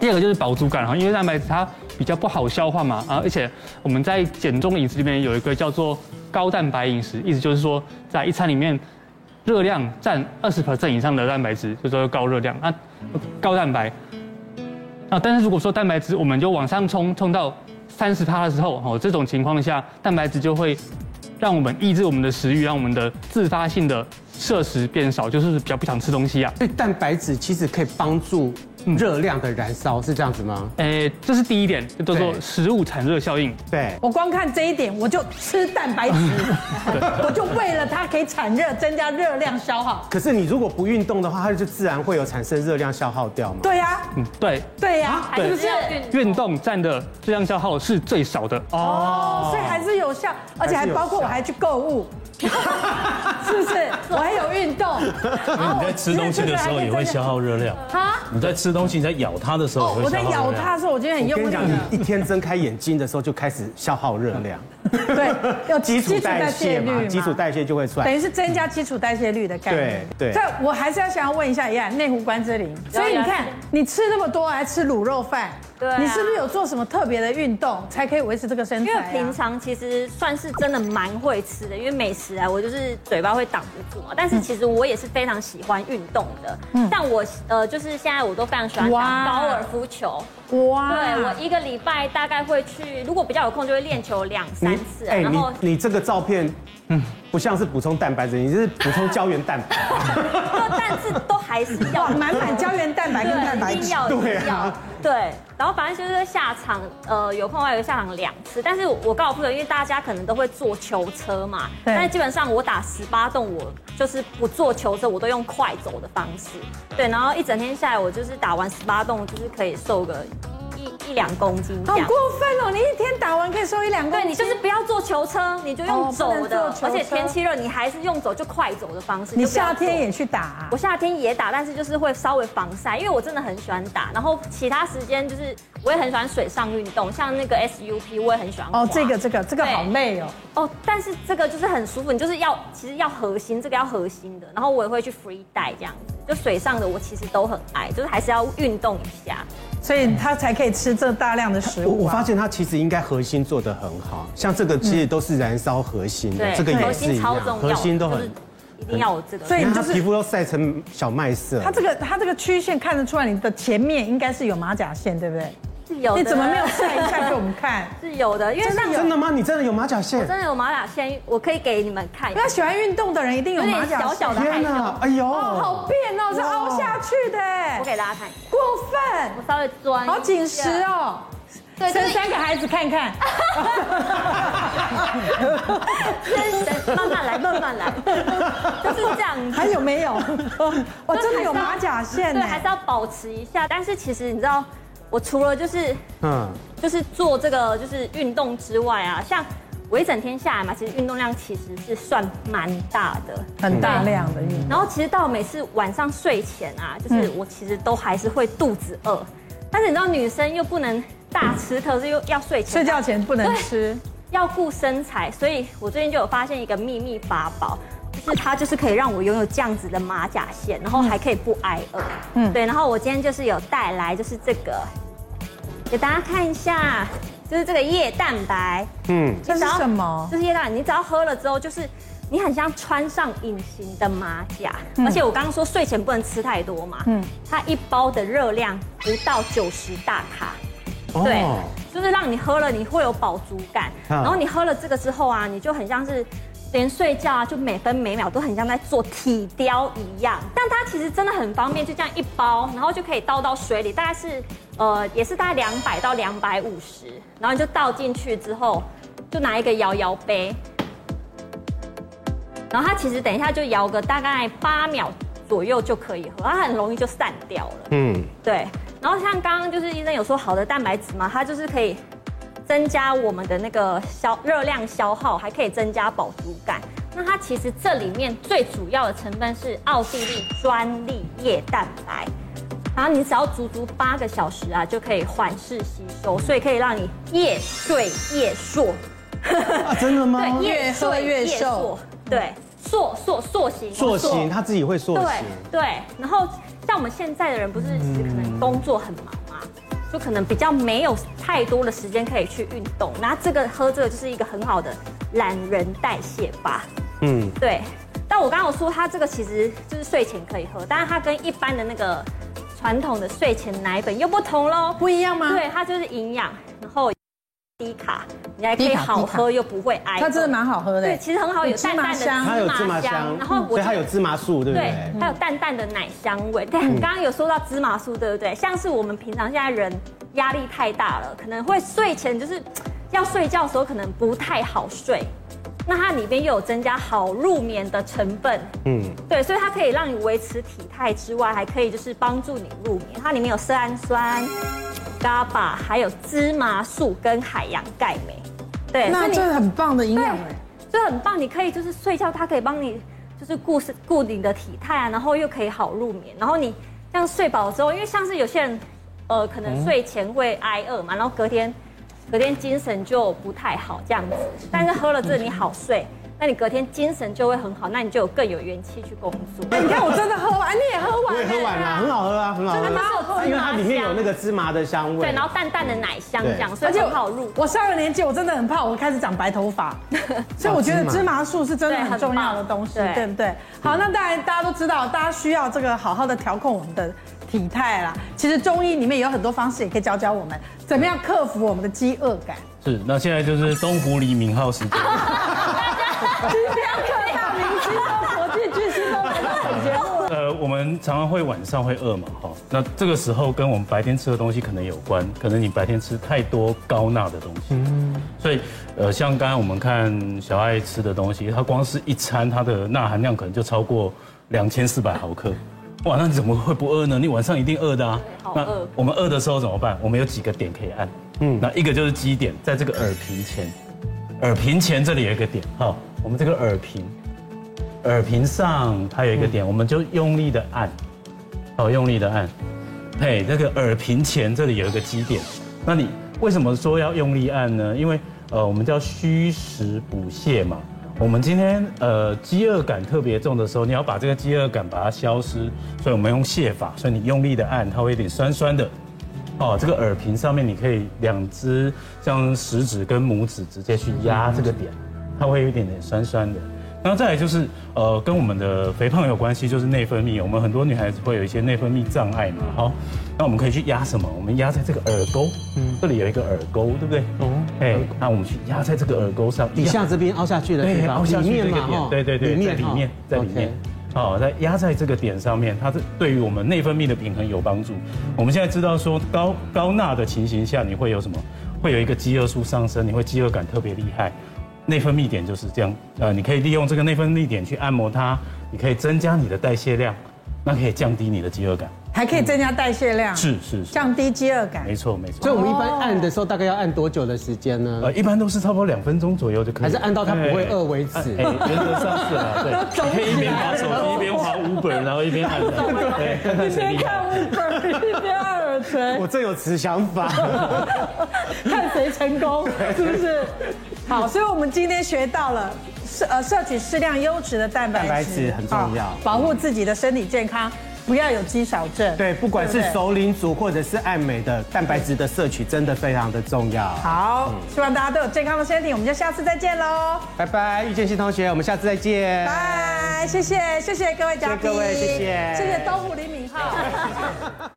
第二个就是饱足感哈，因为蛋白质它比较不好消化嘛啊，而且我们在减重饮食里面有一个叫做高蛋白饮食，意思就是说在一餐里面热量占二十 percent 以上的蛋白质，就说高热量啊，高蛋白。啊，但是如果说蛋白质我们就往上冲，冲到三十趴的时候，哦，这种情况下，蛋白质就会让我们抑制我们的食欲，让我们的自发性的摄食变少，就是比较不想吃东西啊。所以蛋白质其实可以帮助。热量的燃烧是这样子吗？诶，这是第一点，叫做食物产热效应。对，我光看这一点，我就吃蛋白质，[laughs] [laughs] 我就为了它可以产热，增加热量消耗。可是你如果不运动的话，它就自然会有产生热量消耗掉嘛？对呀，嗯，对，对呀，是不是？运动占的热量消耗是最少的哦，所以还是有效，而且还包括我还去购物。[laughs] 是不是？我还有运动。因为你在吃东西的时候也会消耗热量。哈？你在吃东东西，你在咬它的时候，我在咬它的时候，我今天很用力。你一天睁开眼睛的时候就开始消耗热量。对，[laughs] 要基础代谢嘛，基础代谢就会出来，等于是增加基础代谢率的概念。对对。这我还是要想要问一下，一样内湖关之琳，所以你看，你吃那么多，还吃卤肉饭。对、啊，你是不是有做什么特别的运动，才可以维持这个身材、啊？因为平常其实算是真的蛮会吃的，因为美食啊，我就是嘴巴会挡不住嘛。但是其实我也是非常喜欢运动的。嗯，但我呃，就是现在我都非常喜欢打高尔夫球。哇，对，我一个礼拜大概会去，如果比较有空就会练球两三次。哎，你你这个照片，嗯，不像是补充蛋白质，你是补充胶原蛋白。但是都还是要 [laughs] 满满胶原蛋白跟蛋白质。对啊，对。然后反正就是下场，呃，有空还有下场两次。但是我告诉朋友，因为大家可能都会坐球车嘛，但是基本上我打十八洞，我就是不坐球车，我都用快走的方式。对，然后一整天下来，我就是打完十八洞，就是可以瘦个。一两公斤，好过分哦！你一天打完可以瘦一两公斤，对，你就是不要坐球车，你就用走的，而且天气热，你还是用走就快走的方式。你夏天也去打？我夏天也打，但是就是会稍微防晒，因为我真的很喜欢打。然后其他时间就是我也很喜欢水上运动，像那个 SUP 我也很喜欢。哦，这个这个这个好累哦。哦，但是这个就是很舒服，你就是要其实要核心，这个要核心的。然后我也会去 free dive 这样子，就水上的我其实都很爱，就是还是要运动一下。所以他才可以吃这大量的食物、啊。我我发现他其实应该核心做得很好，像这个其实都是燃烧核心的，嗯、这个也是一样，核心都很一定要有这个。所以就是皮肤都晒成小麦色。他这个他这个曲线看得出来，你的前面应该是有马甲线，对不对？是有的，你怎么没有晒一下给我们看？[laughs] 是有的，因为真的真的吗？你真的有马甲线？我真的有马甲线，我可以给你们看。因为喜欢运动的人一定有马甲线。小小的害羞，哎呦，好变哦，是凹下去的。我给大家看，过分，我稍微钻，好紧实哦。对，生三个孩子看看。慢慢来，慢慢来，[laughs] 就是这样。还有没有？我 [laughs] 真的有马甲线，对，还是要保持一下。但是其实你知道。我除了就是，嗯，就是做这个就是运动之外啊，像我一整天下来嘛，其实运动量其实是算蛮大的，很大量的运动。然后其实到每次晚上睡前啊，就是我其实都还是会肚子饿，但是你知道女生又不能大吃可是，又要睡前，睡觉前不能吃，要顾身材，所以我最近就有发现一个秘密法宝。就是它，就是可以让我拥有这样子的马甲线，然后还可以不挨饿。嗯，对。然后我今天就是有带来，就是这个，给大家看一下，就是这个液蛋白。嗯，这是什么？这是液蛋白，你只要喝了之后，就是你很像穿上隐形的马甲。而且我刚刚说睡前不能吃太多嘛。嗯。它一包的热量不到九十大卡。对。就是让你喝了你会有饱足感，然后你喝了这个之后啊，你就很像是。连睡觉啊，就每分每秒都很像在做体雕一样。但它其实真的很方便，就这样一包，然后就可以倒到水里，大概是呃，也是大概两百到两百五十，然后你就倒进去之后，就拿一个摇摇杯，然后它其实等一下就摇个大概八秒左右就可以喝，它很容易就散掉了。嗯，对。然后像刚刚就是医生有说好的蛋白质嘛，它就是可以。增加我们的那个消热量消耗，还可以增加饱足感。那它其实这里面最主要的成分是奥地利专利液蛋白，然后你只要足足八个小时啊，就可以缓释吸收，所以可以让你夜睡夜瘦。啊，真的吗？对，越睡越瘦。对，塑塑塑形。塑形，它自己会塑形。对对。然后像我们现在的人，不是其实可能工作很忙。就可能比较没有太多的时间可以去运动，那这个喝这个就是一个很好的懒人代谢吧。嗯，对。但我刚刚有说它这个其实就是睡前可以喝，但是它跟一般的那个传统的睡前奶粉又不同喽，不一样吗？对，它就是营养，然后。低卡，你还可以好喝又不会挨。它真的蛮好喝的，对，其实很好，有淡淡的芝麻香，它有芝麻香，然后所以它有芝麻素，对不对？对，还有淡淡的奶香味。对，刚刚有说到芝麻素，对不对？像是我们平常现在人压力太大了，可能会睡前就是要睡觉的时候可能不太好睡。那它里边又有增加好入眠的成分，嗯，对，所以它可以让你维持体态之外，还可以就是帮助你入眠。它里面有色氨酸。GABA 还有芝麻素跟海洋钙镁，对，那这很棒的营养哎，这很棒。你可以就是睡觉，它可以帮你就是固是固定的体态啊，然后又可以好入眠。然后你这样睡饱之后，因为像是有些人，呃，可能睡前会挨饿嘛，然后隔天，隔天精神就不太好这样子。但是喝了这个你好睡。那你隔天精神就会很好，那你就有更有元气去工作。哎，你看我真的喝完，你也喝完，我也喝完了，很好喝啊，很好喝。真的蛮好喝，因为它里面有那个芝麻的香味。对，然后淡淡的奶香这样，所以很好入。我上了年纪，我真的很怕我开始长白头发，[laughs] 所以我觉得芝麻素是真的很重要的东西，对不对？好，那当然大家都知道，大家需要这个好好的调控我们的体态啦。其实中医里面有很多方式，也可以教教我们怎么样克服我们的饥饿感。是，那现在就是东湖李敏镐时间。今天各大明星都国际巨星都来到本节目。呃，我们常常会晚上会饿嘛，哈，那这个时候跟我们白天吃的东西可能有关，可能你白天吃太多高钠的东西，嗯，所以呃，像刚刚我们看小爱吃的东西，它光是一餐它的钠含量可能就超过两千四百毫克，哇，那你怎么会不饿呢？你晚上一定饿的啊。好饿。那我们饿的时候怎么办？我们有几个点可以按，嗯，那一个就是基点，在这个耳屏前，耳屏前这里有一个点，哈。我们这个耳屏，耳屏上它有一个点，我们就用力的按，好，用力的按，嘿，这个耳屏前这里有一个基点，那你为什么说要用力按呢？因为呃，我们叫虚实补泻嘛。我们今天呃饥饿感特别重的时候，你要把这个饥饿感把它消失，所以我们用泻法，所以你用力的按，它会有点酸酸的。哦，这个耳屏上面你可以两只像食指跟拇指直接去压这个点。它会有一点点酸酸的，然后再来就是，呃，跟我们的肥胖有关系，就是内分泌。我们很多女孩子会有一些内分泌障碍嘛，好，那我们可以去压什么？我们压在这个耳沟，嗯，这里有一个耳沟，对不对？哦，哎，那我们去压在这个耳沟上，底下这边凹下去的地方，凹下去这个点，哦、对对对，里面在里面，在里面，好，在压在这个点上面，它是对于我们内分泌的平衡有帮助。我们现在知道说高高钠的情形下，你会有什么？会有一个饥饿素上升，你会饥饿感特别厉害。内分泌点就是这样，呃，你可以利用这个内分泌点去按摩它，你可以增加你的代谢量，那可以降低你的饥饿感，还可以增加代谢量，是是，降低饥饿感，没错没错。所以我们一般按的时候大概要按多久的时间呢？呃，一般都是差不多两分钟左右就可以，还是按到它不会饿为止？原则上是啊，对，[laughs] 可以一边滑手机一边滑 Uber，然后一边按，对，一边看 Uber 一边按耳垂，我正有此想法，[laughs] 看谁成功，是不是？好，所以我们今天学到了摄呃摄取适量优质的蛋白质，蛋白质很重要，保护自己的身体健康，不要有肌少症。对，不管是熟龄族或者是爱美的，蛋白质的摄取真的非常的重要。好，希望大家都有健康的身体，我们就下次再见喽。拜拜，遇见新同学，我们下次再见。拜，谢谢谢谢各位嘉宾，谢谢各位，谢谢，谢谢东湖李敏镐。